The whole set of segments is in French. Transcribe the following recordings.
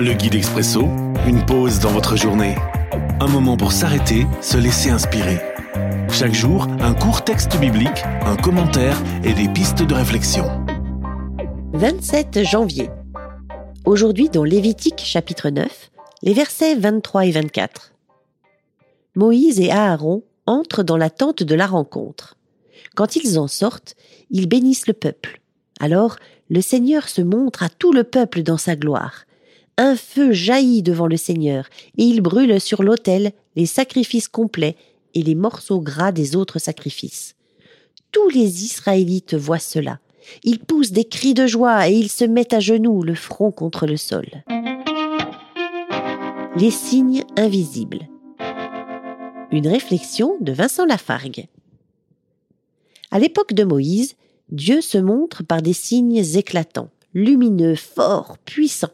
Le guide expresso, une pause dans votre journée. Un moment pour s'arrêter, se laisser inspirer. Chaque jour, un court texte biblique, un commentaire et des pistes de réflexion. 27 janvier. Aujourd'hui dans Lévitique chapitre 9, les versets 23 et 24. Moïse et Aaron entrent dans la tente de la rencontre. Quand ils en sortent, ils bénissent le peuple. Alors le Seigneur se montre à tout le peuple dans sa gloire. Un feu jaillit devant le Seigneur, et il brûle sur l'autel les sacrifices complets et les morceaux gras des autres sacrifices. Tous les Israélites voient cela. Ils poussent des cris de joie et ils se mettent à genoux, le front contre le sol. Les signes invisibles. Une réflexion de Vincent Lafargue. À l'époque de Moïse, Dieu se montre par des signes éclatants, lumineux, forts, puissants.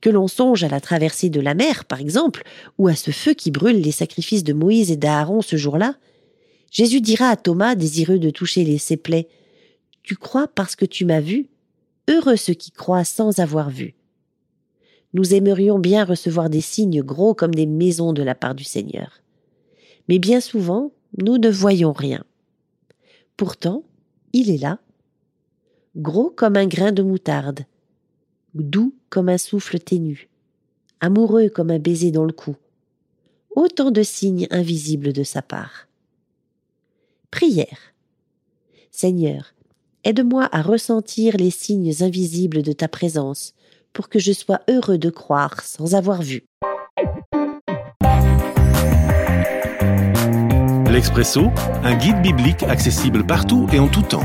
Que l'on songe à la traversée de la mer, par exemple, ou à ce feu qui brûle les sacrifices de Moïse et d'Aaron ce jour-là, Jésus dira à Thomas, désireux de toucher les, ses plaies, Tu crois parce que tu m'as vu? Heureux ceux qui croient sans avoir vu. Nous aimerions bien recevoir des signes gros comme des maisons de la part du Seigneur. Mais bien souvent, nous ne voyons rien. Pourtant, il est là, gros comme un grain de moutarde, doux comme un souffle ténu, amoureux comme un baiser dans le cou. Autant de signes invisibles de sa part. Prière. Seigneur, aide-moi à ressentir les signes invisibles de ta présence pour que je sois heureux de croire sans avoir vu. L'Expresso, un guide biblique accessible partout et en tout temps.